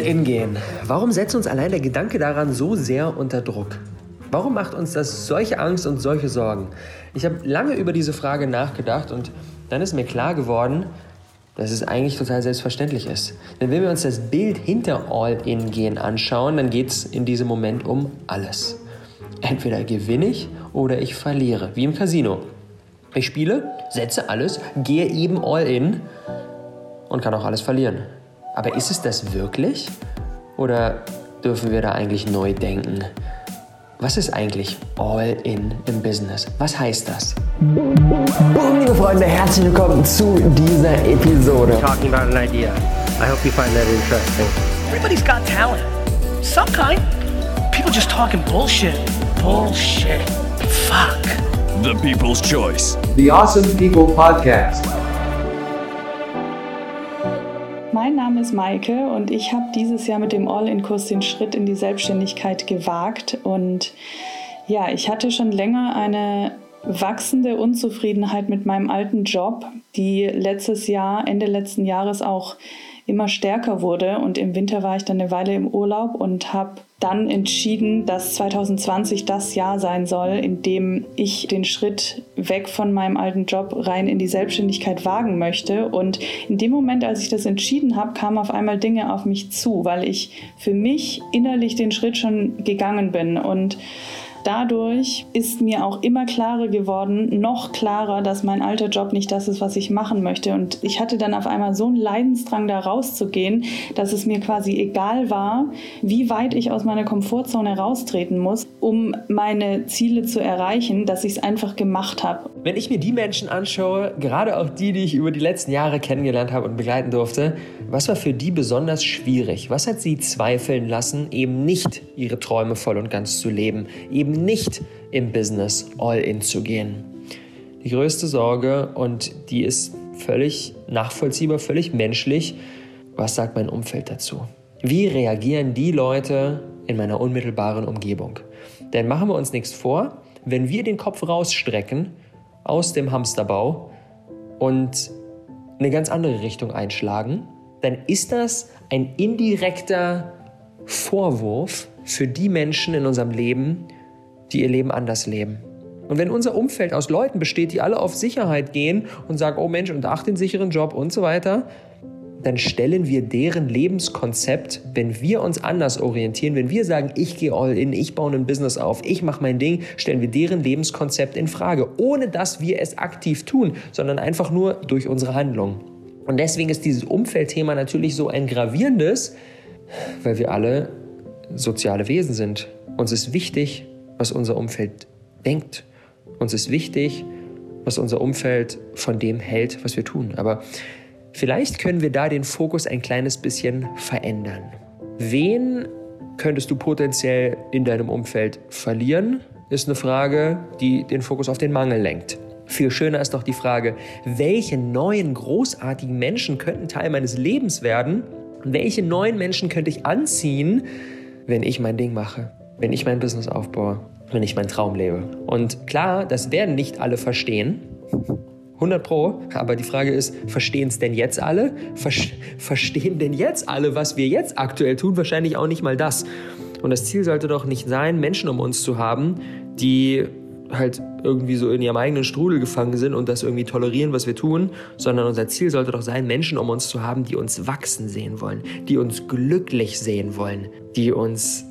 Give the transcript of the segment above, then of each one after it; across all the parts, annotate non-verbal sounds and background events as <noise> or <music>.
All-in gehen. Warum setzt uns allein der Gedanke daran so sehr unter Druck? Warum macht uns das solche Angst und solche Sorgen? Ich habe lange über diese Frage nachgedacht und dann ist mir klar geworden, dass es eigentlich total selbstverständlich ist. Denn wenn wir uns das Bild hinter All-In-Gehen anschauen, dann geht es in diesem Moment um alles. Entweder gewinne ich oder ich verliere, wie im Casino. Ich spiele, setze alles, gehe eben All-In und kann auch alles verlieren. Aber ist es das wirklich? Oder dürfen wir da eigentlich neu denken? Was ist eigentlich All-In im Business? Was heißt das? Boom, liebe Freunde, herzlich willkommen zu dieser Episode. Talking about an idea. I hope you find that interesting. Everybody's got talent. Some kind. People just talking bullshit. Bullshit. Fuck. The People's Choice. The Awesome People Podcast. Ist Maike und ich habe dieses Jahr mit dem All-In-Kurs den Schritt in die Selbstständigkeit gewagt. Und ja, ich hatte schon länger eine wachsende Unzufriedenheit mit meinem alten Job, die letztes Jahr, Ende letzten Jahres auch immer stärker wurde. Und im Winter war ich dann eine Weile im Urlaub und habe dann entschieden, dass 2020 das Jahr sein soll, in dem ich den Schritt weg von meinem alten Job rein in die Selbstständigkeit wagen möchte. Und in dem Moment, als ich das entschieden habe, kamen auf einmal Dinge auf mich zu, weil ich für mich innerlich den Schritt schon gegangen bin. Und Dadurch ist mir auch immer klarer geworden, noch klarer, dass mein alter Job nicht das ist, was ich machen möchte. Und ich hatte dann auf einmal so einen Leidensdrang, da rauszugehen, dass es mir quasi egal war, wie weit ich aus meiner Komfortzone raustreten muss, um meine Ziele zu erreichen, dass ich es einfach gemacht habe. Wenn ich mir die Menschen anschaue, gerade auch die, die ich über die letzten Jahre kennengelernt habe und begleiten durfte, was war für die besonders schwierig? Was hat sie zweifeln lassen, eben nicht ihre Träume voll und ganz zu leben, eben nicht im Business all in zu gehen? Die größte Sorge, und die ist völlig nachvollziehbar, völlig menschlich, was sagt mein Umfeld dazu? Wie reagieren die Leute in meiner unmittelbaren Umgebung? Denn machen wir uns nichts vor, wenn wir den Kopf rausstrecken aus dem Hamsterbau und eine ganz andere Richtung einschlagen, dann ist das ein indirekter Vorwurf für die Menschen in unserem Leben, die ihr Leben anders leben. Und wenn unser Umfeld aus Leuten besteht, die alle auf Sicherheit gehen und sagen, oh Mensch, und ach den sicheren Job und so weiter, dann stellen wir deren Lebenskonzept, wenn wir uns anders orientieren, wenn wir sagen, ich gehe all in, ich baue ein Business auf, ich mache mein Ding, stellen wir deren Lebenskonzept in Frage, ohne dass wir es aktiv tun, sondern einfach nur durch unsere Handlung. Und deswegen ist dieses Umfeldthema natürlich so ein gravierendes, weil wir alle soziale Wesen sind. Uns ist wichtig, was unser Umfeld denkt. Uns ist wichtig, was unser Umfeld von dem hält, was wir tun. Aber vielleicht können wir da den Fokus ein kleines bisschen verändern. Wen könntest du potenziell in deinem Umfeld verlieren, ist eine Frage, die den Fokus auf den Mangel lenkt. Viel schöner ist doch die Frage, welche neuen großartigen Menschen könnten Teil meines Lebens werden? Welche neuen Menschen könnte ich anziehen, wenn ich mein Ding mache, wenn ich mein Business aufbaue, wenn ich meinen Traum lebe? Und klar, das werden nicht alle verstehen. 100 Pro, aber die Frage ist, verstehen es denn jetzt alle? Ver verstehen denn jetzt alle, was wir jetzt aktuell tun? Wahrscheinlich auch nicht mal das. Und das Ziel sollte doch nicht sein, Menschen um uns zu haben, die halt irgendwie so in ihrem eigenen Strudel gefangen sind und das irgendwie tolerieren, was wir tun, sondern unser Ziel sollte doch sein, Menschen um uns zu haben, die uns wachsen sehen wollen, die uns glücklich sehen wollen, die uns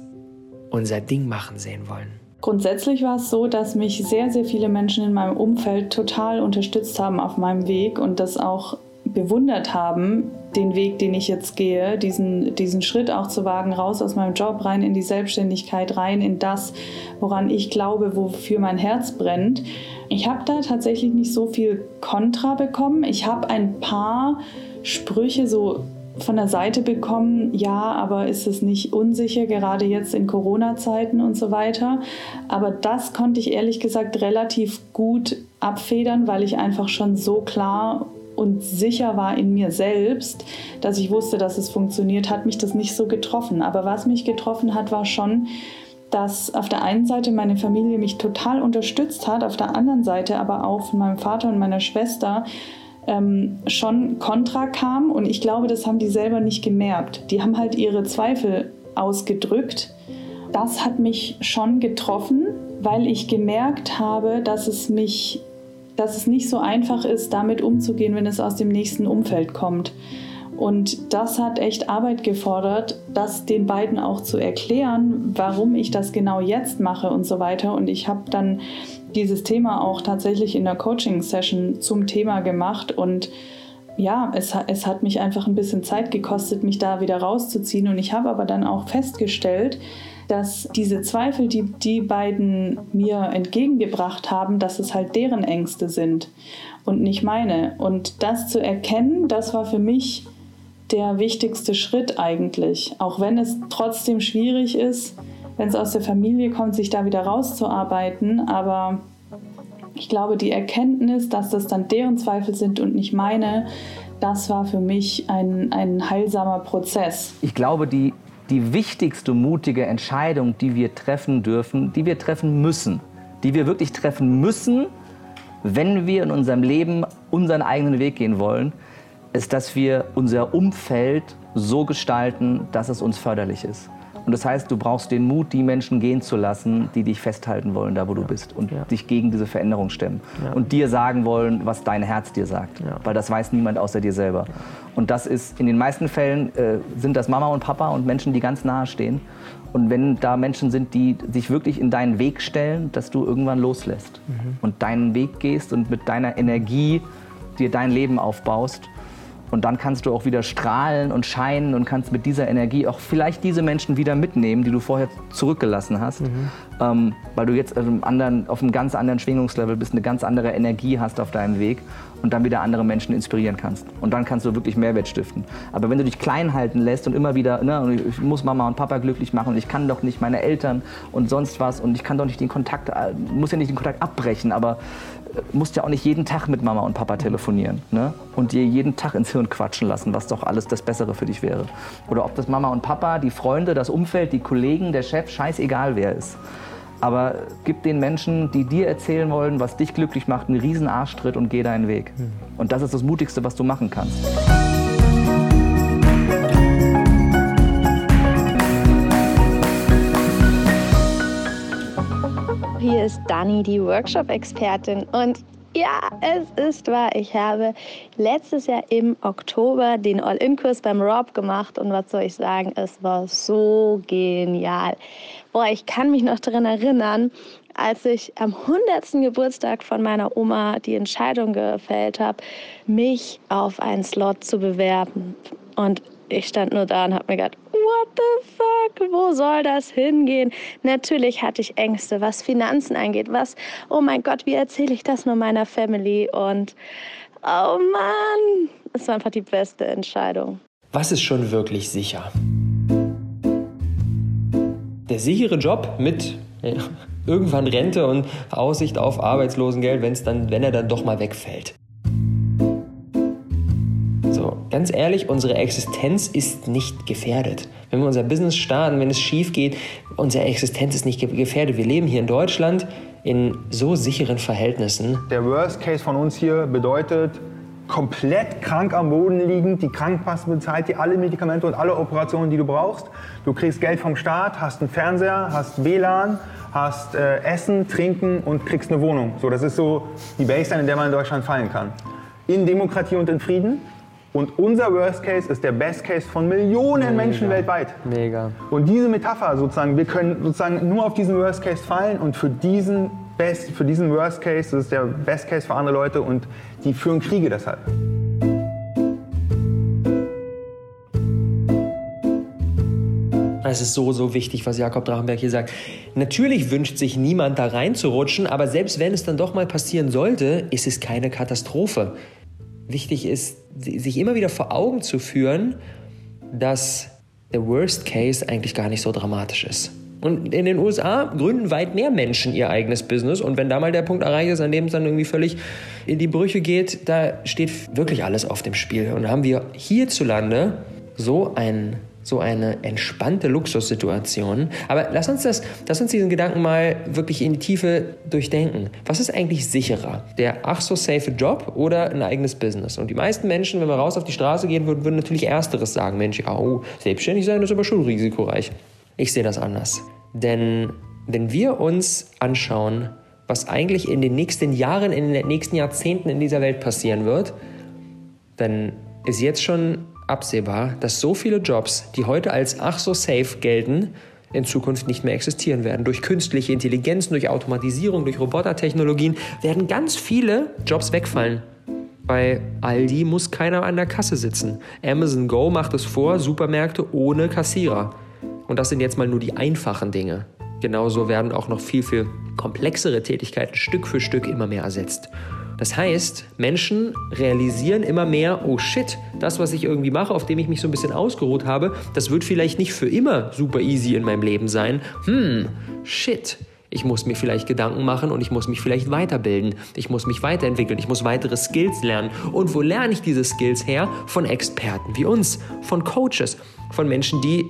unser Ding machen sehen wollen. Grundsätzlich war es so, dass mich sehr, sehr viele Menschen in meinem Umfeld total unterstützt haben auf meinem Weg und das auch bewundert haben, den Weg, den ich jetzt gehe, diesen, diesen Schritt auch zu wagen, raus aus meinem Job, rein in die Selbstständigkeit, rein in das, woran ich glaube, wofür mein Herz brennt. Ich habe da tatsächlich nicht so viel Kontra bekommen. Ich habe ein paar Sprüche so von der Seite bekommen, ja, aber ist es nicht unsicher, gerade jetzt in Corona-Zeiten und so weiter. Aber das konnte ich ehrlich gesagt relativ gut abfedern, weil ich einfach schon so klar und sicher war in mir selbst, dass ich wusste, dass es funktioniert, hat mich das nicht so getroffen. Aber was mich getroffen hat, war schon, dass auf der einen Seite meine Familie mich total unterstützt hat, auf der anderen Seite aber auch von meinem Vater und meiner Schwester ähm, schon Kontra kam und ich glaube, das haben die selber nicht gemerkt. Die haben halt ihre Zweifel ausgedrückt. Das hat mich schon getroffen, weil ich gemerkt habe, dass es mich, dass es nicht so einfach ist, damit umzugehen, wenn es aus dem nächsten Umfeld kommt. Und das hat echt Arbeit gefordert, das den beiden auch zu erklären, warum ich das genau jetzt mache und so weiter. Und ich habe dann dieses Thema auch tatsächlich in der Coaching-Session zum Thema gemacht und ja, es, es hat mich einfach ein bisschen Zeit gekostet, mich da wieder rauszuziehen. Und ich habe aber dann auch festgestellt, dass diese Zweifel, die die beiden mir entgegengebracht haben, dass es halt deren Ängste sind und nicht meine. Und das zu erkennen, das war für mich der wichtigste Schritt eigentlich. Auch wenn es trotzdem schwierig ist, wenn es aus der Familie kommt, sich da wieder rauszuarbeiten. Aber ich glaube, die Erkenntnis, dass das dann deren Zweifel sind und nicht meine, das war für mich ein, ein heilsamer Prozess. Ich glaube, die, die wichtigste mutige Entscheidung, die wir treffen dürfen, die wir treffen müssen, die wir wirklich treffen müssen, wenn wir in unserem Leben unseren eigenen Weg gehen wollen, ist, dass wir unser Umfeld so gestalten, dass es uns förderlich ist. Und das heißt, du brauchst den Mut, die Menschen gehen zu lassen, die dich festhalten wollen, da wo du bist und ja. dich gegen diese Veränderung stemmen. Ja. Und dir sagen wollen, was dein Herz dir sagt. Ja. Weil das weiß niemand außer dir selber. Und das ist, in den meisten Fällen äh, sind das Mama und Papa und Menschen, die ganz nahe stehen. Und wenn da Menschen sind, die sich wirklich in deinen Weg stellen, dass du irgendwann loslässt mhm. und deinen Weg gehst und mit deiner Energie dir dein Leben aufbaust und dann kannst du auch wieder strahlen und scheinen und kannst mit dieser Energie auch vielleicht diese Menschen wieder mitnehmen, die du vorher zurückgelassen hast. Mhm. Ähm, weil du jetzt auf einem, anderen, auf einem ganz anderen Schwingungslevel bist, eine ganz andere Energie hast auf deinem Weg und dann wieder andere Menschen inspirieren kannst. Und dann kannst du wirklich Mehrwert stiften. Aber wenn du dich klein halten lässt und immer wieder, ne, ich muss Mama und Papa glücklich machen und ich kann doch nicht meine Eltern und sonst was und ich kann doch nicht den Kontakt, äh, muss ja nicht den Kontakt abbrechen, aber musst ja auch nicht jeden Tag mit Mama und Papa telefonieren ne? und dir jeden Tag ins Hirn quatschen lassen, was doch alles das Bessere für dich wäre. Oder ob das Mama und Papa, die Freunde, das Umfeld, die Kollegen, der Chef, scheißegal wer ist. Aber gib den Menschen, die dir erzählen wollen, was dich glücklich macht, einen riesen Arschtritt und geh deinen Weg. Hm. Und das ist das Mutigste, was du machen kannst. Hier ist Dani, die Workshop-Expertin. Und ja, es ist wahr. Ich habe letztes Jahr im Oktober den All-In-Kurs beim Rob gemacht. Und was soll ich sagen? Es war so genial. Boah, ich kann mich noch daran erinnern, als ich am 100. Geburtstag von meiner Oma die Entscheidung gefällt habe, mich auf einen Slot zu bewerben. Und ich stand nur da und habe mir gedacht, what the fuck, wo soll das hingehen? Natürlich hatte ich Ängste, was Finanzen angeht, was, oh mein Gott, wie erzähle ich das nur meiner Family? Und oh Mann, es war einfach die beste Entscheidung. Was ist schon wirklich sicher? Der sichere Job mit irgendwann Rente und Aussicht auf Arbeitslosengeld, wenn's dann, wenn er dann doch mal wegfällt. Ganz ehrlich, unsere Existenz ist nicht gefährdet. Wenn wir unser Business starten, wenn es schief geht, unsere Existenz ist nicht gefährdet. Wir leben hier in Deutschland in so sicheren Verhältnissen. Der Worst Case von uns hier bedeutet, komplett krank am Boden liegend, die Krankenkasse bezahlt dir alle Medikamente und alle Operationen, die du brauchst. Du kriegst Geld vom Staat, hast einen Fernseher, hast WLAN, hast äh, Essen, Trinken und kriegst eine Wohnung. So, das ist so die Baseline, in der man in Deutschland fallen kann. In Demokratie und in Frieden. Und unser Worst Case ist der Best Case von Millionen Mega. Menschen weltweit. Mega. Und diese Metapher sozusagen, wir können sozusagen nur auf diesen Worst Case fallen und für diesen Best, für diesen Worst Case, das ist der Best Case für andere Leute und die führen Kriege deshalb. Es ist so, so wichtig, was Jakob Drachenberg hier sagt. Natürlich wünscht sich niemand da reinzurutschen, aber selbst wenn es dann doch mal passieren sollte, ist es keine Katastrophe wichtig ist, sich immer wieder vor Augen zu führen, dass der Worst Case eigentlich gar nicht so dramatisch ist. Und in den USA gründen weit mehr Menschen ihr eigenes Business. Und wenn da mal der Punkt erreicht ist, an dem es dann irgendwie völlig in die Brüche geht, da steht wirklich alles auf dem Spiel. Und haben wir hierzulande so ein so eine entspannte Luxussituation. Aber lass uns, das, lass uns diesen Gedanken mal wirklich in die Tiefe durchdenken. Was ist eigentlich sicherer? Der ach so safe Job oder ein eigenes Business? Und die meisten Menschen, wenn wir raus auf die Straße gehen würden, würden natürlich Ersteres sagen. Mensch, oh, selbstständig sein ist aber schon risikoreich. Ich sehe das anders. Denn wenn wir uns anschauen, was eigentlich in den nächsten Jahren, in den nächsten Jahrzehnten in dieser Welt passieren wird, dann ist jetzt schon absehbar, dass so viele Jobs, die heute als ach so safe gelten, in Zukunft nicht mehr existieren werden. Durch künstliche Intelligenz, durch Automatisierung, durch Robotertechnologien werden ganz viele Jobs wegfallen. Bei Aldi muss keiner an der Kasse sitzen. Amazon Go macht es vor, Supermärkte ohne Kassierer. Und das sind jetzt mal nur die einfachen Dinge. Genauso werden auch noch viel, viel komplexere Tätigkeiten Stück für Stück immer mehr ersetzt. Das heißt, Menschen realisieren immer mehr, oh shit, das, was ich irgendwie mache, auf dem ich mich so ein bisschen ausgeruht habe, das wird vielleicht nicht für immer super easy in meinem Leben sein. Hm, shit. Ich muss mir vielleicht Gedanken machen und ich muss mich vielleicht weiterbilden. Ich muss mich weiterentwickeln. Ich muss weitere Skills lernen. Und wo lerne ich diese Skills her? Von Experten wie uns, von Coaches, von Menschen, die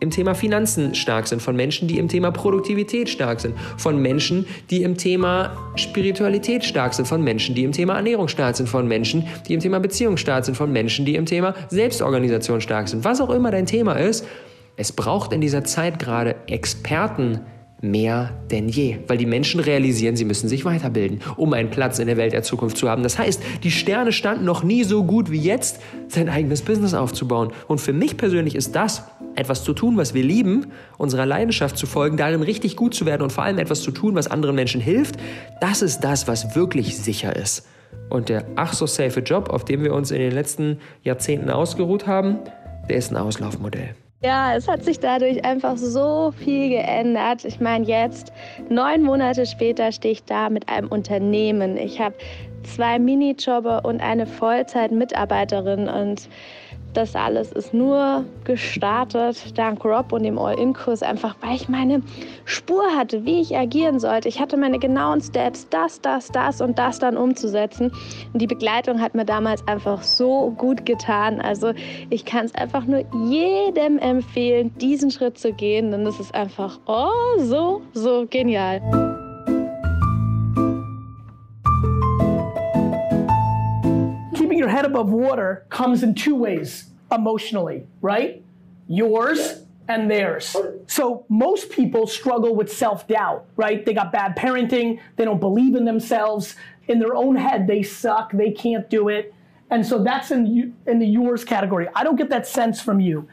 im Thema Finanzen stark sind, von Menschen, die im Thema Produktivität stark sind, von Menschen, die im Thema Spiritualität stark sind, von Menschen, die im Thema Ernährung stark sind, von Menschen, die im Thema Beziehung stark sind, von Menschen, die im Thema Selbstorganisation stark sind. Was auch immer dein Thema ist, es braucht in dieser Zeit gerade Experten, mehr denn je, weil die Menschen realisieren, sie müssen sich weiterbilden, um einen Platz in der Welt der Zukunft zu haben. Das heißt, die Sterne standen noch nie so gut wie jetzt, sein eigenes Business aufzubauen. Und für mich persönlich ist das, etwas zu tun, was wir lieben, unserer Leidenschaft zu folgen, darin richtig gut zu werden und vor allem etwas zu tun, was anderen Menschen hilft, das ist das, was wirklich sicher ist. Und der ach so safe Job, auf dem wir uns in den letzten Jahrzehnten ausgeruht haben, der ist ein Auslaufmodell. Ja, es hat sich dadurch einfach so viel geändert. Ich meine, jetzt, neun Monate später, stehe ich da mit einem Unternehmen. Ich habe zwei Minijobber und eine Vollzeit-Mitarbeiterin und das alles ist nur gestartet dank Rob und dem All-In-Kurs, einfach weil ich meine Spur hatte, wie ich agieren sollte. Ich hatte meine genauen Steps, das, das, das und das dann umzusetzen. Und die Begleitung hat mir damals einfach so gut getan. Also ich kann es einfach nur jedem empfehlen, diesen Schritt zu gehen, denn das ist einfach oh, so, so genial. Head above water comes in two ways emotionally, right? Yours and theirs. So most people struggle with self-doubt, right? They got bad parenting, they don't believe in themselves, in their own head they suck, they can't do it. And so that's in in the yours category. I don't get that sense from you.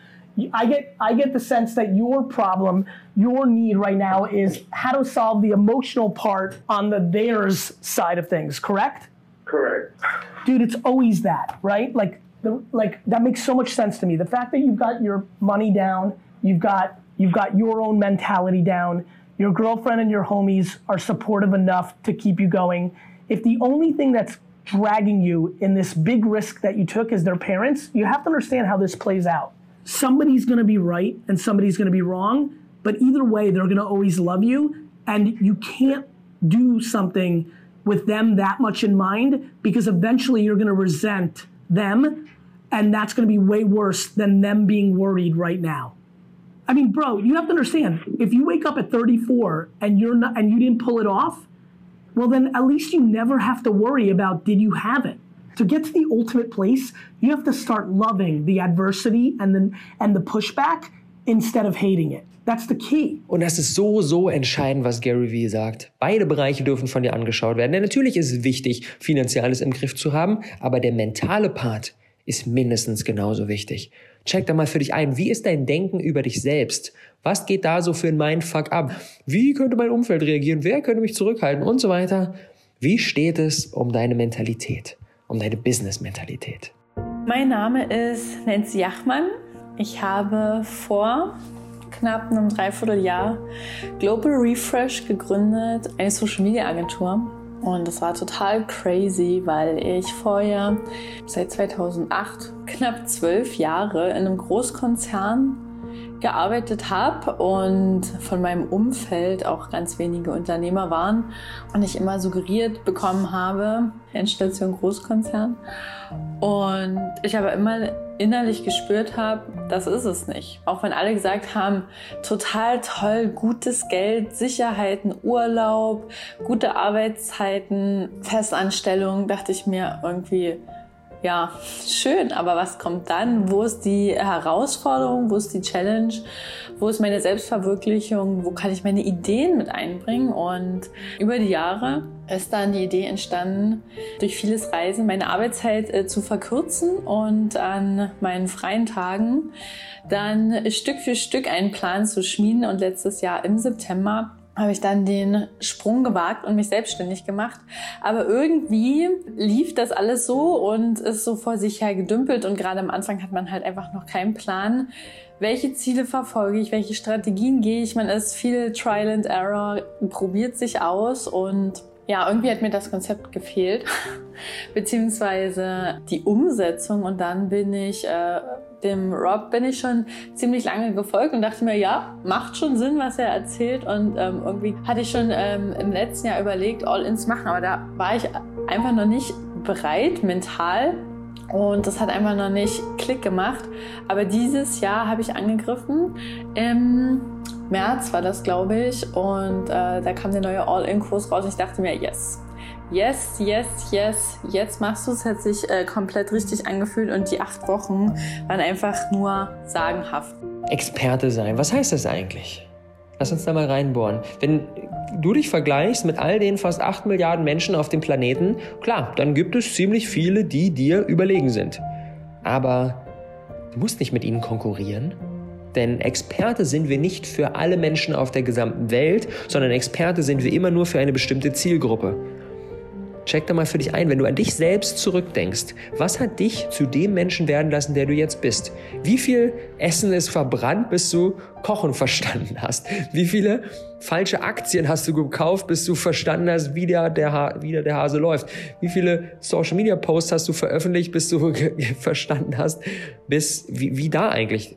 I get I get the sense that your problem, your need right now is how to solve the emotional part on the theirs side of things, correct? Correct. dude, it's always that, right? Like, the, like that makes so much sense to me. The fact that you've got your money down, you've got you've got your own mentality down. Your girlfriend and your homies are supportive enough to keep you going. If the only thing that's dragging you in this big risk that you took is their parents, you have to understand how this plays out. Somebody's going to be right and somebody's going to be wrong, but either way, they're going to always love you, and you can't do something with them that much in mind because eventually you're going to resent them and that's going to be way worse than them being worried right now. I mean, bro, you have to understand if you wake up at 34 and you're not and you didn't pull it off, well then at least you never have to worry about did you have it. To get to the ultimate place, you have to start loving the adversity and then and the pushback instead of hating it. That's the key. Und das ist so, so entscheidend, was Gary Vee sagt. Beide Bereiche dürfen von dir angeschaut werden. Denn natürlich ist es wichtig, finanzielles im Griff zu haben, aber der mentale Part ist mindestens genauso wichtig. Check da mal für dich ein. Wie ist dein Denken über dich selbst? Was geht da so für ein Mindfuck ab? Wie könnte mein Umfeld reagieren? Wer könnte mich zurückhalten? Und so weiter. Wie steht es um deine Mentalität? Um deine Business-Mentalität? Mein Name ist Nancy Jachmann. Ich habe vor knapp einem Dreivierteljahr Global Refresh gegründet, eine Social Media Agentur. Und das war total crazy, weil ich vorher seit 2008 knapp zwölf Jahre in einem Großkonzern gearbeitet habe und von meinem Umfeld auch ganz wenige Unternehmer waren und ich immer suggeriert bekommen habe, Endstation Großkonzern. Und ich aber immer innerlich gespürt habe, das ist es nicht. Auch wenn alle gesagt haben, total toll, gutes Geld, Sicherheiten, Urlaub, gute Arbeitszeiten, Festanstellung, dachte ich mir irgendwie, ja, schön, aber was kommt dann? Wo ist die Herausforderung? Wo ist die Challenge? Wo ist meine Selbstverwirklichung? Wo kann ich meine Ideen mit einbringen? Und über die Jahre ist dann die Idee entstanden, durch vieles Reisen meine Arbeitszeit äh, zu verkürzen und an meinen freien Tagen dann Stück für Stück einen Plan zu schmieden. Und letztes Jahr im September habe ich dann den Sprung gewagt und mich selbstständig gemacht. Aber irgendwie lief das alles so und ist so vor sich her gedümpelt und gerade am Anfang hat man halt einfach noch keinen Plan, welche Ziele verfolge ich, welche Strategien gehe ich. Man ist viel Trial and Error, probiert sich aus und ja, irgendwie hat mir das Konzept gefehlt, <laughs> beziehungsweise die Umsetzung und dann bin ich äh, dem Rob bin ich schon ziemlich lange gefolgt und dachte mir, ja, macht schon Sinn, was er erzählt. Und ähm, irgendwie hatte ich schon ähm, im letzten Jahr überlegt, All-Ins machen, aber da war ich einfach noch nicht bereit, mental. Und das hat einfach noch nicht Klick gemacht. Aber dieses Jahr habe ich angegriffen. Im März war das, glaube ich. Und äh, da kam der neue All-In-Kurs raus. Ich dachte mir, yes, yes, yes, yes, jetzt machst du es, hat sich äh, komplett richtig angefühlt und die acht Wochen waren einfach nur sagenhaft. Experte sein, was heißt das eigentlich? Lass uns da mal reinbohren. Wenn du dich vergleichst mit all den fast acht Milliarden Menschen auf dem Planeten, klar, dann gibt es ziemlich viele, die dir überlegen sind. Aber du musst nicht mit ihnen konkurrieren. Denn Experte sind wir nicht für alle Menschen auf der gesamten Welt, sondern Experte sind wir immer nur für eine bestimmte Zielgruppe. Check da mal für dich ein, wenn du an dich selbst zurückdenkst. Was hat dich zu dem Menschen werden lassen, der du jetzt bist? Wie viel Essen ist verbrannt, bis du Kochen verstanden hast? Wie viele falsche Aktien hast du gekauft, bis du verstanden hast, wie der, der, wie der Hase läuft? Wie viele Social Media Posts hast du veröffentlicht, bis du <laughs> verstanden hast, bis, wie, wie da eigentlich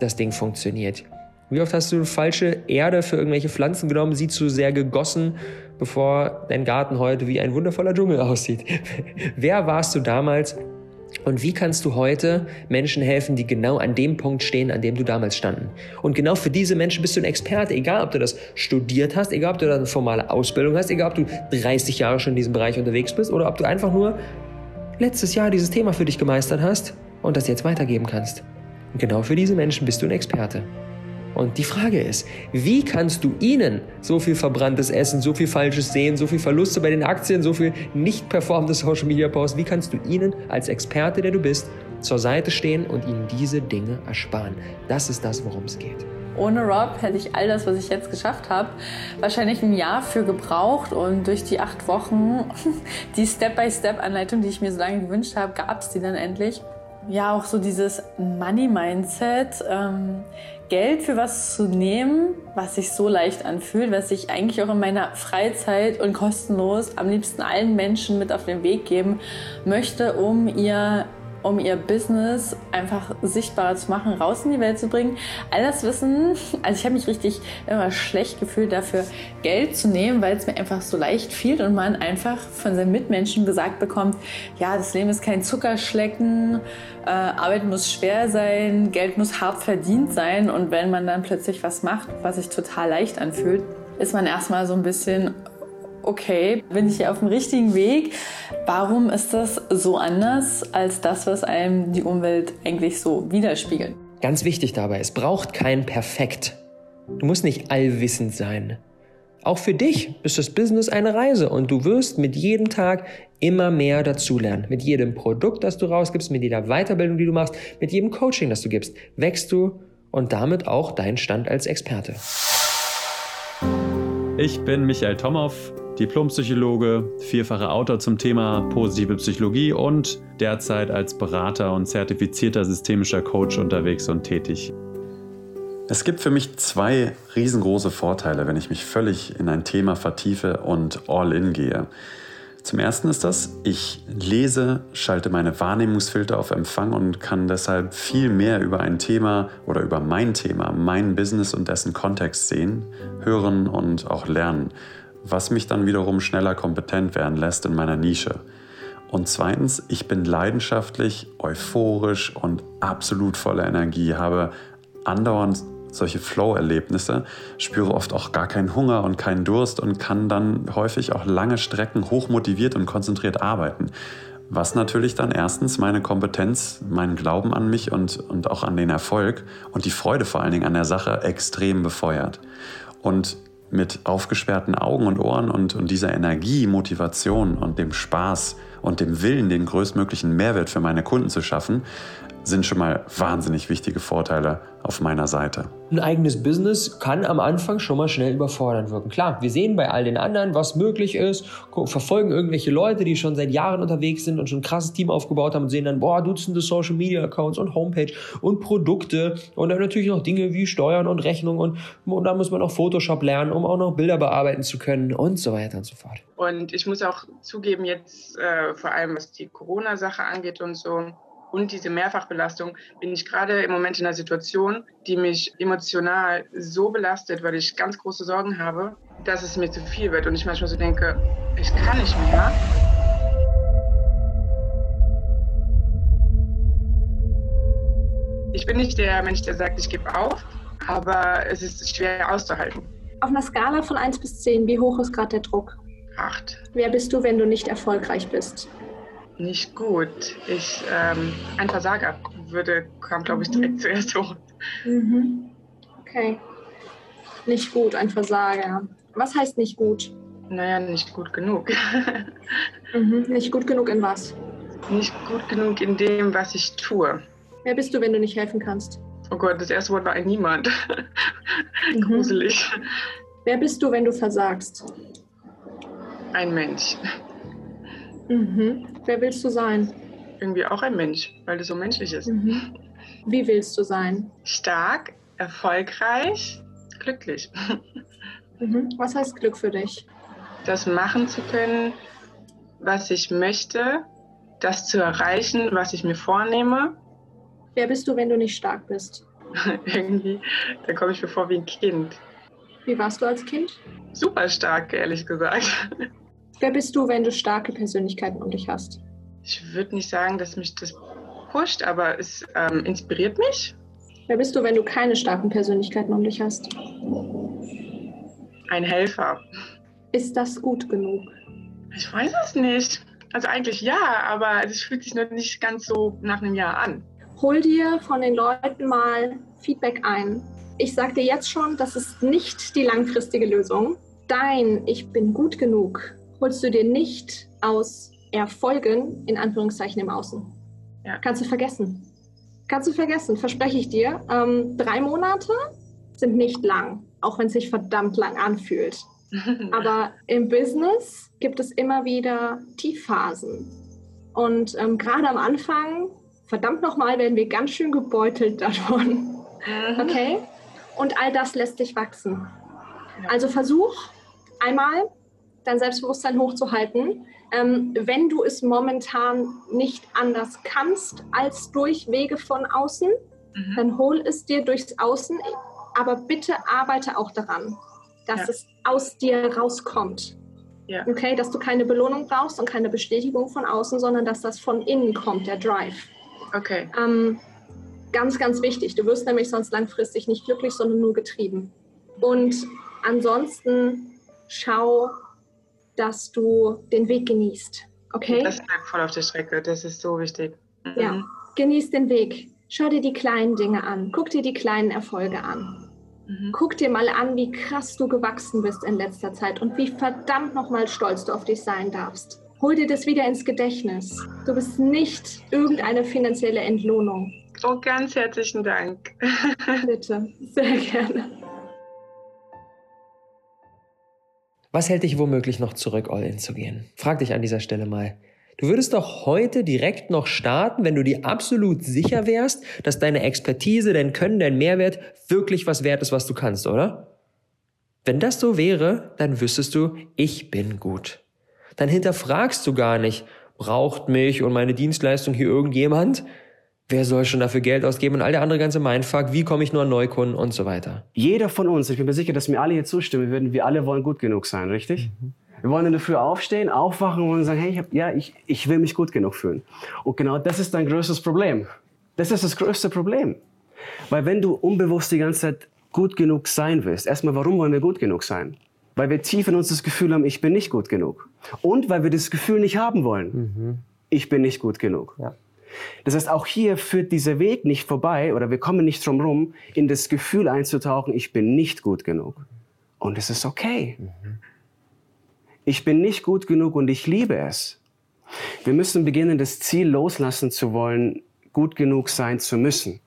das Ding funktioniert? Wie oft hast du falsche Erde für irgendwelche Pflanzen genommen, sie zu sehr gegossen, bevor dein Garten heute wie ein wundervoller Dschungel aussieht? <laughs> Wer warst du damals und wie kannst du heute Menschen helfen, die genau an dem Punkt stehen, an dem du damals standen? Und genau für diese Menschen bist du ein Experte, egal ob du das studiert hast, egal ob du da eine formale Ausbildung hast, egal ob du 30 Jahre schon in diesem Bereich unterwegs bist oder ob du einfach nur letztes Jahr dieses Thema für dich gemeistert hast und das jetzt weitergeben kannst. Und genau für diese Menschen bist du ein Experte. Und die Frage ist, wie kannst du ihnen so viel verbranntes Essen, so viel falsches Sehen, so viel Verluste bei den Aktien, so viel nicht performende Social Media Posts, wie kannst du ihnen als Experte, der du bist, zur Seite stehen und ihnen diese Dinge ersparen? Das ist das, worum es geht. Ohne Rob hätte ich all das, was ich jetzt geschafft habe, wahrscheinlich ein Jahr für gebraucht und durch die acht Wochen, <laughs> die Step-by-Step-Anleitung, die ich mir so lange gewünscht habe, gab es die dann endlich. Ja, auch so dieses Money-Mindset. Ähm, Geld für was zu nehmen, was sich so leicht anfühlt, was ich eigentlich auch in meiner Freizeit und kostenlos am liebsten allen Menschen mit auf den Weg geben möchte, um ihr um ihr Business einfach sichtbarer zu machen, raus in die Welt zu bringen. All das Wissen, also ich habe mich richtig immer schlecht gefühlt dafür, Geld zu nehmen, weil es mir einfach so leicht fiel und man einfach von seinen Mitmenschen gesagt bekommt, ja, das Leben ist kein Zuckerschlecken, äh, Arbeit muss schwer sein, Geld muss hart verdient sein und wenn man dann plötzlich was macht, was sich total leicht anfühlt, ist man erstmal so ein bisschen, okay, bin ich hier auf dem richtigen Weg? Warum ist das so anders als das, was einem die Umwelt eigentlich so widerspiegelt? Ganz wichtig dabei, es braucht kein Perfekt. Du musst nicht allwissend sein. Auch für dich ist das Business eine Reise und du wirst mit jedem Tag immer mehr dazulernen. Mit jedem Produkt, das du rausgibst, mit jeder Weiterbildung, die du machst, mit jedem Coaching, das du gibst, wächst du und damit auch dein Stand als Experte. Ich bin Michael Tomhoff, Diplompsychologe, vierfacher Autor zum Thema positive Psychologie und derzeit als Berater und zertifizierter systemischer Coach unterwegs und tätig. Es gibt für mich zwei riesengroße Vorteile, wenn ich mich völlig in ein Thema vertiefe und all in gehe. Zum ersten ist das, ich lese, schalte meine Wahrnehmungsfilter auf Empfang und kann deshalb viel mehr über ein Thema oder über mein Thema, mein Business und dessen Kontext sehen, hören und auch lernen, was mich dann wiederum schneller kompetent werden lässt in meiner Nische. Und zweitens, ich bin leidenschaftlich, euphorisch und absolut voller Energie, habe andauernd solche Flow-Erlebnisse, spüre oft auch gar keinen Hunger und keinen Durst und kann dann häufig auch lange Strecken hochmotiviert und konzentriert arbeiten. Was natürlich dann erstens meine Kompetenz, meinen Glauben an mich und, und auch an den Erfolg und die Freude vor allen Dingen an der Sache extrem befeuert. Und mit aufgesperrten Augen und Ohren und, und dieser Energie, Motivation und dem Spaß und dem Willen, den größtmöglichen Mehrwert für meine Kunden zu schaffen, sind schon mal wahnsinnig wichtige Vorteile auf meiner Seite. Ein eigenes Business kann am Anfang schon mal schnell überfordern wirken. Klar, wir sehen bei all den anderen, was möglich ist, verfolgen irgendwelche Leute, die schon seit Jahren unterwegs sind und schon ein krasses Team aufgebaut haben und sehen dann, boah, Dutzende Social Media Accounts und Homepage und Produkte und dann natürlich noch Dinge wie Steuern und Rechnung und, und da muss man auch Photoshop lernen, um auch noch Bilder bearbeiten zu können und so weiter und so fort. Und ich muss auch zugeben, jetzt äh, vor allem was die Corona-Sache angeht und so, und diese Mehrfachbelastung bin ich gerade im Moment in einer Situation, die mich emotional so belastet, weil ich ganz große Sorgen habe, dass es mir zu viel wird und ich manchmal so denke, ich kann nicht mehr. Ich bin nicht der Mensch, der sagt, ich gebe auf, aber es ist schwer auszuhalten. Auf einer Skala von 1 bis 10, wie hoch ist gerade der Druck? 8. Wer bist du, wenn du nicht erfolgreich bist? Nicht gut. Ich, ähm, ein Versager würde, kam, glaube ich, direkt mhm. zuerst hoch. Mhm. Okay. Nicht gut, ein Versager. Was heißt nicht gut? Naja, nicht gut genug. <laughs> mhm. Nicht gut genug in was? Nicht gut genug in dem, was ich tue. Wer bist du, wenn du nicht helfen kannst? Oh Gott, das erste Wort war ein Niemand. <laughs> Mhm. Gruselig. Wer bist du, wenn du versagst? Ein Mensch. Mhm. Wer willst du sein? Irgendwie auch ein Mensch, weil das so menschlich ist. Mhm. Wie willst du sein? Stark, erfolgreich, glücklich. <laughs> Mhm. Was heißt Glück für dich? Das machen zu können, was ich möchte, das zu erreichen, was ich mir vornehme. Wer bist du, wenn du nicht stark bist? <laughs> Irgendwie, da komme ich mir vor wie ein Kind. Wie warst du als Kind? Super stark, ehrlich gesagt. Wer bist du, wenn du starke Persönlichkeiten um dich hast? Ich würde nicht sagen, dass mich das pusht, aber es ähm, inspiriert mich. Wer bist du, wenn du keine starken Persönlichkeiten um dich hast? Ein Helfer. Ist das gut genug? Ich weiß es nicht. Also eigentlich ja, aber es fühlt sich noch nicht ganz so nach einem Jahr an. Hol dir von den Leuten mal Feedback ein. Ich sage dir jetzt schon, das ist nicht die langfristige Lösung. Dein Ich bin gut genug holst du dir nicht aus Erfolgen, in Anführungszeichen, im Außen. Ja. Kannst du vergessen. Kannst du vergessen, verspreche ich dir. Ähm, drei Monate sind nicht lang, auch wenn es sich verdammt lang anfühlt. <laughs> Aber im Business gibt es immer wieder Tiefphasen. Und ähm, gerade am Anfang, verdammt nochmal, werden wir ganz schön gebeutelt davon. Mhm. Okay? Und all das lässt dich wachsen. Also versuch einmal dein Selbstbewusstsein hochzuhalten. Ähm, wenn du es momentan nicht anders kannst als durch Wege von außen, mhm. dann hol es dir durchs Außen, aber bitte arbeite auch daran, dass ja. es aus dir rauskommt. Ja. Okay, dass du keine Belohnung brauchst und keine Bestätigung von außen, sondern dass das von innen kommt, der Drive. Okay. Ähm, ganz, ganz wichtig. Du wirst nämlich sonst langfristig nicht glücklich, sondern nur getrieben. Und ansonsten schau, dass du den Weg genießt. Okay? Das bleibt voll auf der Strecke, das ist so wichtig. Mhm. Ja, genieß den Weg. Schau dir die kleinen Dinge an. Guck dir die kleinen Erfolge an. Mhm. Guck dir mal an, wie krass du gewachsen bist in letzter Zeit und wie verdammt nochmal stolz du auf dich sein darfst. Hol dir das wieder ins Gedächtnis. Du bist nicht irgendeine finanzielle Entlohnung. Oh, ganz herzlichen Dank. <laughs> Bitte, sehr gerne. Was hält dich womöglich noch zurück, all in zu gehen? Frag dich an dieser Stelle mal. Du würdest doch heute direkt noch starten, wenn du dir absolut sicher wärst, dass deine Expertise, dein Können, dein Mehrwert wirklich was wert ist, was du kannst, oder? Wenn das so wäre, dann wüsstest du, ich bin gut. dann hinterfragst du gar nicht, braucht mich und meine Dienstleistung hier irgendjemand? Wer soll schon dafür Geld ausgeben und all der andere ganze Mindfuck? Wie komme ich nur an Neukunden und so weiter? Jeder von uns, ich bin mir sicher, dass mir alle hier zustimmen würden, wir alle wollen gut genug sein, richtig? Mhm. Wir wollen in der Früh aufstehen, aufwachen und sagen, hey, ich hab, ja, ich, ich will mich gut genug fühlen. Und genau das ist dein größtes Problem. Das ist das größte Problem. Weil wenn du unbewusst die ganze Zeit gut genug sein willst, erstmal, warum wollen wir gut genug sein? Weil wir tief in uns das Gefühl haben, ich bin nicht gut genug. Und weil wir das Gefühl nicht haben wollen, mhm. ich bin nicht gut genug. Ja. Das heißt, auch hier führt dieser Weg nicht vorbei oder wir kommen nicht drum rum, in das Gefühl einzutauchen, ich bin nicht gut genug. Und es ist okay. Mhm. Ich bin nicht gut genug und ich liebe es. Wir müssen beginnen, das Ziel loslassen zu wollen, gut genug sein zu müssen.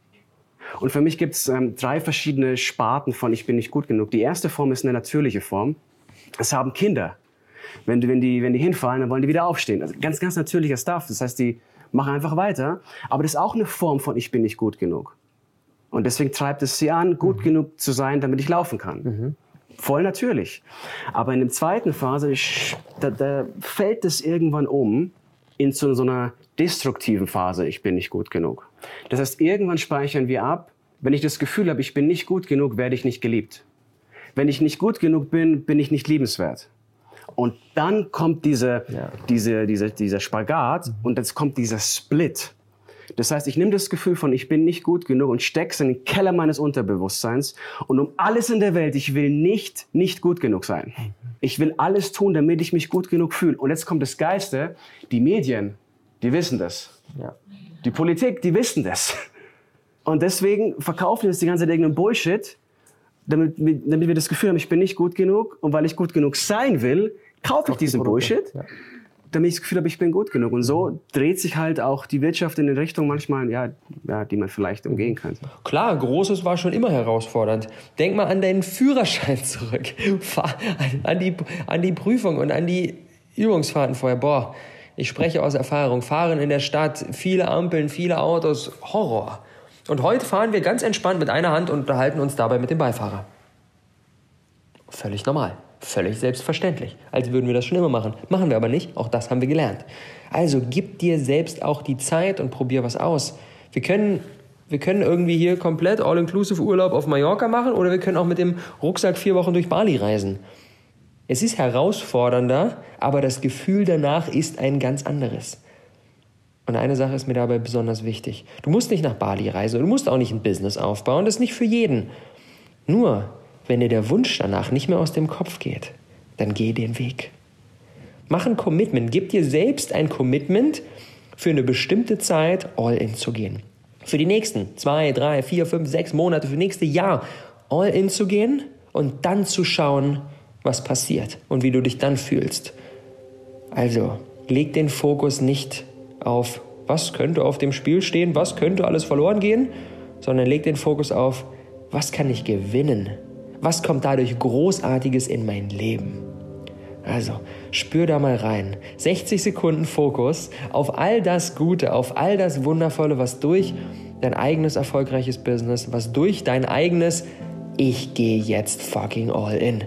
Und für mich gibt es ähm, drei verschiedene Sparten von Ich bin nicht gut genug. Die erste Form ist eine natürliche Form. Es haben Kinder. Wenn, wenn, die, wenn die hinfallen, dann wollen die wieder aufstehen. Also ganz, ganz natürlicher Stuff. Das heißt, die machen einfach weiter. Aber das ist auch eine Form von Ich bin nicht gut genug. Und deswegen treibt es sie an, gut mhm. genug zu sein, damit ich laufen kann. Mhm. Voll natürlich. Aber in der zweiten Phase, da, da fällt es irgendwann um in so, so einer destruktiven Phase, ich bin nicht gut genug. Das heißt, irgendwann speichern wir ab, wenn ich das Gefühl habe, ich bin nicht gut genug, werde ich nicht geliebt. Wenn ich nicht gut genug bin, bin ich nicht liebenswert. Und dann kommt diese, ja. diese, diese, dieser Spagat mhm. und jetzt kommt dieser Split. Das heißt, ich nehme das Gefühl von, ich bin nicht gut genug und stecke es in den Keller meines Unterbewusstseins. Und um alles in der Welt, ich will nicht, nicht gut genug sein. Mhm. Ich will alles tun, damit ich mich gut genug fühle. Und jetzt kommt das Geiste, die Medien, die wissen das. Ja. Die Politik, die wissen das. <laughs> Und deswegen verkaufen wir uns die ganze Zeit irgendeinen Bullshit, damit, damit wir das Gefühl haben, ich bin nicht gut genug. Und weil ich gut genug sein will, kaufe ich diesen Bullshit, ja. damit ich das Gefühl habe, ich bin gut genug. Und so dreht sich halt auch die Wirtschaft in eine Richtung manchmal, ja, ja, die man vielleicht umgehen kann. Klar, Großes war schon immer herausfordernd. Denk mal an deinen Führerschein <laughs> zurück. an, die, an die Prüfung und an die Übungsfahrten vorher. Boah, ich spreche aus Erfahrung. Fahren in der Stadt, viele Ampeln, viele Autos, Horror. Und heute fahren wir ganz entspannt mit einer Hand und unterhalten uns dabei mit dem Beifahrer. Völlig normal. Völlig selbstverständlich. Als würden wir das schon immer machen. Machen wir aber nicht. Auch das haben wir gelernt. Also gib dir selbst auch die Zeit und probier was aus. Wir können, wir können irgendwie hier komplett All-Inclusive Urlaub auf Mallorca machen oder wir können auch mit dem Rucksack vier Wochen durch Bali reisen. Es ist herausfordernder, aber das Gefühl danach ist ein ganz anderes. Und eine Sache ist mir dabei besonders wichtig. Du musst nicht nach Bali reisen du musst auch nicht ein Business aufbauen. Das ist nicht für jeden. Nur, wenn dir der Wunsch danach nicht mehr aus dem Kopf geht, dann geh den Weg. Mach ein Commitment. Gib dir selbst ein Commitment, für eine bestimmte Zeit all in zu gehen. Für die nächsten zwei, drei, vier, fünf, sechs Monate, für das nächste Jahr all in zu gehen und dann zu schauen, was passiert und wie du dich dann fühlst. Also, leg den Fokus nicht auf, was könnte auf dem Spiel stehen, was könnte alles verloren gehen, sondern leg den Fokus auf, was kann ich gewinnen? Was kommt dadurch Großartiges in mein Leben? Also, spür da mal rein. 60 Sekunden Fokus auf all das Gute, auf all das Wundervolle, was durch dein eigenes erfolgreiches Business, was durch dein eigenes Ich gehe jetzt fucking all in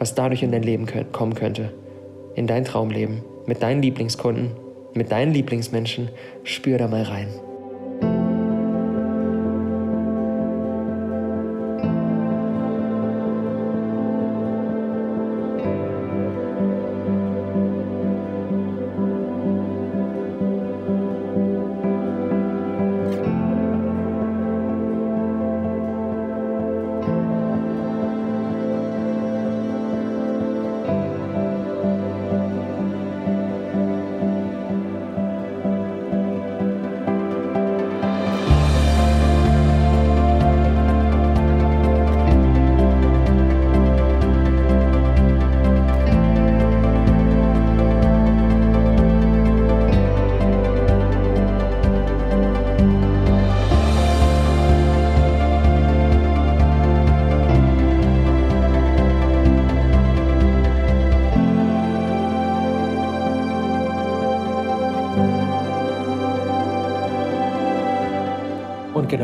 was dadurch in dein Leben kommen könnte. In dein Traumleben, mit deinen Lieblingskunden, mit deinen Lieblingsmenschen. Spür da mal rein.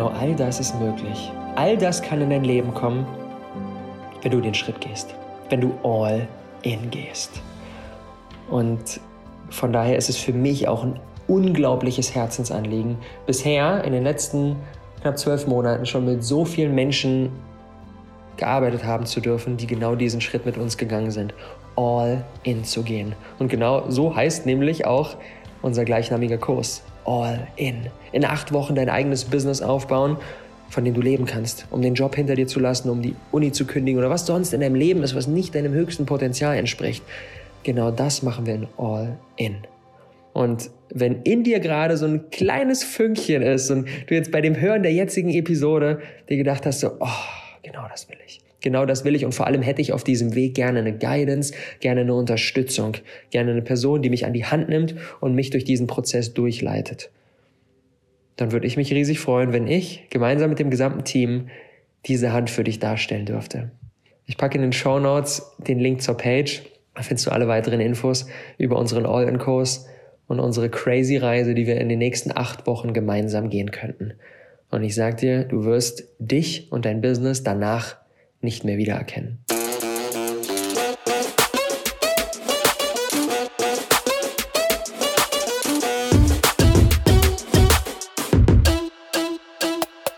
Genau all das ist möglich. All das kann in dein Leben kommen, wenn du den Schritt gehst, wenn du all in gehst. Und von daher ist es für mich auch ein unglaubliches Herzensanliegen, bisher in den letzten knapp zwölf Monaten schon mit so vielen Menschen gearbeitet haben zu dürfen, die genau diesen Schritt mit uns gegangen sind, all in zu gehen. Und genau so heißt nämlich auch unser gleichnamiger Kurs, all in. In acht Wochen dein eigenes Business aufbauen, von dem du leben kannst, um den Job hinter dir zu lassen, um die Uni zu kündigen oder was sonst in deinem Leben ist, was nicht deinem höchsten Potenzial entspricht. Genau das machen wir in all in. Und wenn in dir gerade so ein kleines Fünkchen ist und du jetzt bei dem Hören der jetzigen Episode dir gedacht hast, so, oh, genau das will ich. Genau das will ich und vor allem hätte ich auf diesem Weg gerne eine Guidance, gerne eine Unterstützung, gerne eine Person, die mich an die Hand nimmt und mich durch diesen Prozess durchleitet. Dann würde ich mich riesig freuen, wenn ich gemeinsam mit dem gesamten Team diese Hand für dich darstellen dürfte. Ich packe in den Show Notes den Link zur Page. Da findest du alle weiteren Infos über unseren All-In-Kurs und unsere crazy Reise, die wir in den nächsten acht Wochen gemeinsam gehen könnten. Und ich sag dir, du wirst dich und dein Business danach nicht mehr wiedererkennen.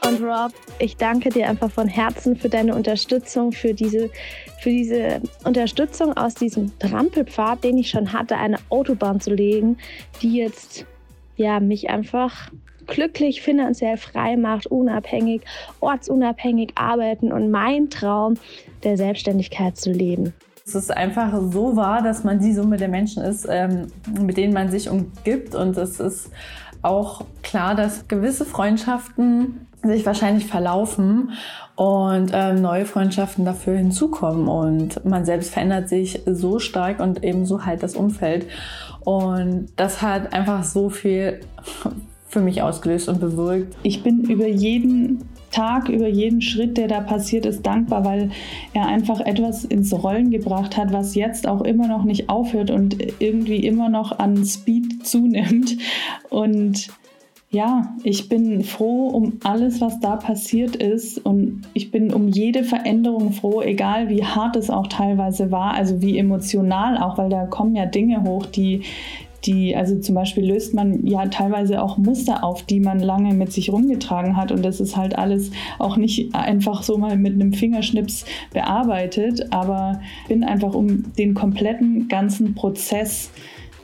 Und Rob, ich danke dir einfach von Herzen für deine Unterstützung, für diese für diese Unterstützung aus diesem Trampelpfad, den ich schon hatte, eine Autobahn zu legen, die jetzt ja mich einfach glücklich, finanziell frei macht, unabhängig, ortsunabhängig arbeiten und mein Traum der Selbstständigkeit zu leben. Es ist einfach so wahr, dass man die Summe der Menschen ist, ähm, mit denen man sich umgibt. Und es ist auch klar, dass gewisse Freundschaften sich wahrscheinlich verlaufen und ähm, neue Freundschaften dafür hinzukommen. Und man selbst verändert sich so stark und ebenso halt das Umfeld. Und das hat einfach so viel für mich ausgelöst und bewirkt. Ich bin über jeden Tag, über jeden Schritt, der da passiert ist, dankbar, weil er einfach etwas ins Rollen gebracht hat, was jetzt auch immer noch nicht aufhört und irgendwie immer noch an Speed zunimmt. Und ja, ich bin froh um alles, was da passiert ist und ich bin um jede Veränderung froh, egal wie hart es auch teilweise war, also wie emotional auch, weil da kommen ja Dinge hoch, die, die, also zum Beispiel löst man ja teilweise auch Muster auf, die man lange mit sich rumgetragen hat und das ist halt alles auch nicht einfach so mal mit einem Fingerschnips bearbeitet, aber bin einfach um den kompletten ganzen Prozess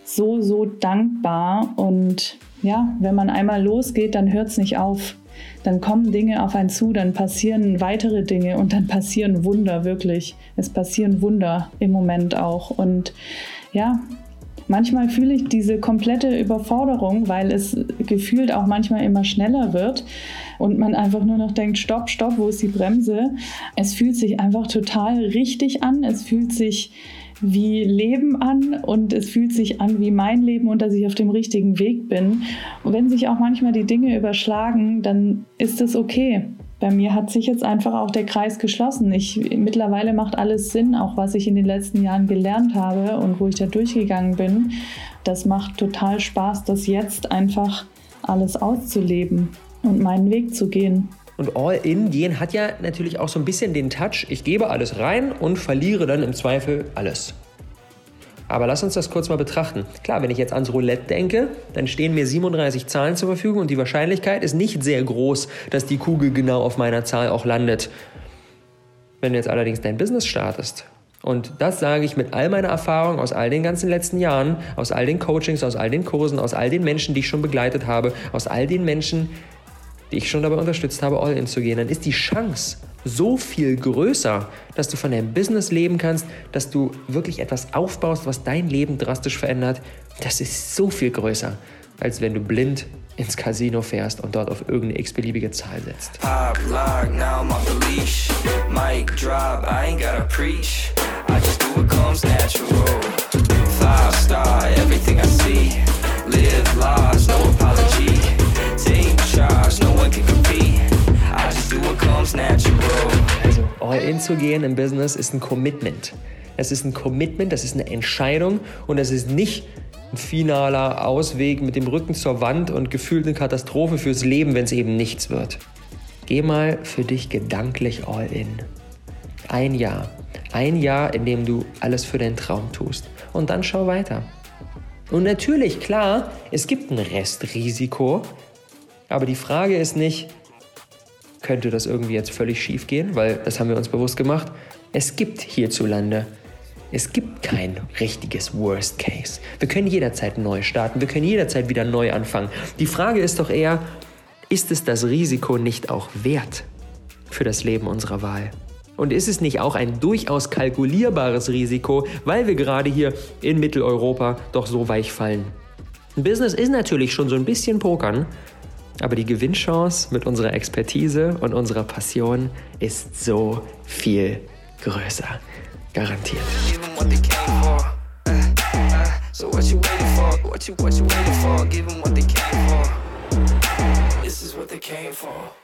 so, so dankbar und ja, wenn man einmal losgeht, dann hört es nicht auf. Dann kommen Dinge auf einen zu, dann passieren weitere Dinge und dann passieren Wunder, wirklich. Es passieren Wunder im Moment auch. Und ja, manchmal fühle ich diese komplette Überforderung, weil es gefühlt auch manchmal immer schneller wird und man einfach nur noch denkt, stopp, stopp, wo ist die Bremse? Es fühlt sich einfach total richtig an. Es fühlt sich wie Leben an und es fühlt sich an wie mein Leben und dass ich auf dem richtigen Weg bin. Und wenn sich auch manchmal die Dinge überschlagen, dann ist es okay. Bei mir hat sich jetzt einfach auch der Kreis geschlossen. Ich, mittlerweile macht alles Sinn, auch was ich in den letzten Jahren gelernt habe und wo ich da durchgegangen bin. Das macht total Spaß, das jetzt einfach alles auszuleben und meinen Weg zu gehen. Und All-In gehen hat ja natürlich auch so ein bisschen den Touch, ich gebe alles rein und verliere dann im Zweifel alles. Aber lass uns das kurz mal betrachten. Klar, wenn ich jetzt ans Roulette denke, dann stehen mir 37 Zahlen zur Verfügung und die Wahrscheinlichkeit ist nicht sehr groß, dass die Kugel genau auf meiner Zahl auch landet. Wenn du jetzt allerdings dein Business startest, und das sage ich mit all meiner Erfahrung aus all den ganzen letzten Jahren, aus all den Coachings, aus all den Kursen, aus all den Menschen, die ich schon begleitet habe, aus all den Menschen, die ich schon dabei unterstützt habe, All-In zu gehen, dann ist die Chance so viel größer, dass du von deinem Business leben kannst, dass du wirklich etwas aufbaust, was dein Leben drastisch verändert. Das ist so viel größer, als wenn du blind ins Casino fährst und dort auf irgendeine x-beliebige Zahl setzt. Pop, lock, now I'm off the leash. Mic drop, I ain't gotta preach. I just do what comes natural. Five star, everything I see. Live lost, no apology. Take charge, no one can compete. Also, all in zu gehen im Business ist ein Commitment. Es ist ein Commitment, das ist eine Entscheidung und es ist nicht ein finaler Ausweg mit dem Rücken zur Wand und gefühlt eine Katastrophe fürs Leben, wenn es eben nichts wird. Geh mal für dich gedanklich all in. Ein Jahr. Ein Jahr, in dem du alles für deinen Traum tust. und dann schau weiter. Und natürlich, klar, es gibt ein Restrisiko, aber die Frage ist nicht, könnte das irgendwie jetzt völlig schief gehen, weil das haben wir uns bewusst gemacht. Es gibt hierzulande, es gibt kein richtiges Worst Case. Wir können jederzeit neu starten, wir können jederzeit wieder neu anfangen. Die Frage ist doch eher, ist es das Risiko nicht auch wert für das Leben unserer Wahl? Und ist es nicht auch ein durchaus kalkulierbares Risiko, weil wir gerade hier in Mitteleuropa doch so weich fallen? Business ist natürlich schon so ein bisschen Pokern, aber die Gewinnchance mit unserer Expertise und unserer Passion ist so viel größer. Garantiert. This is what they came for.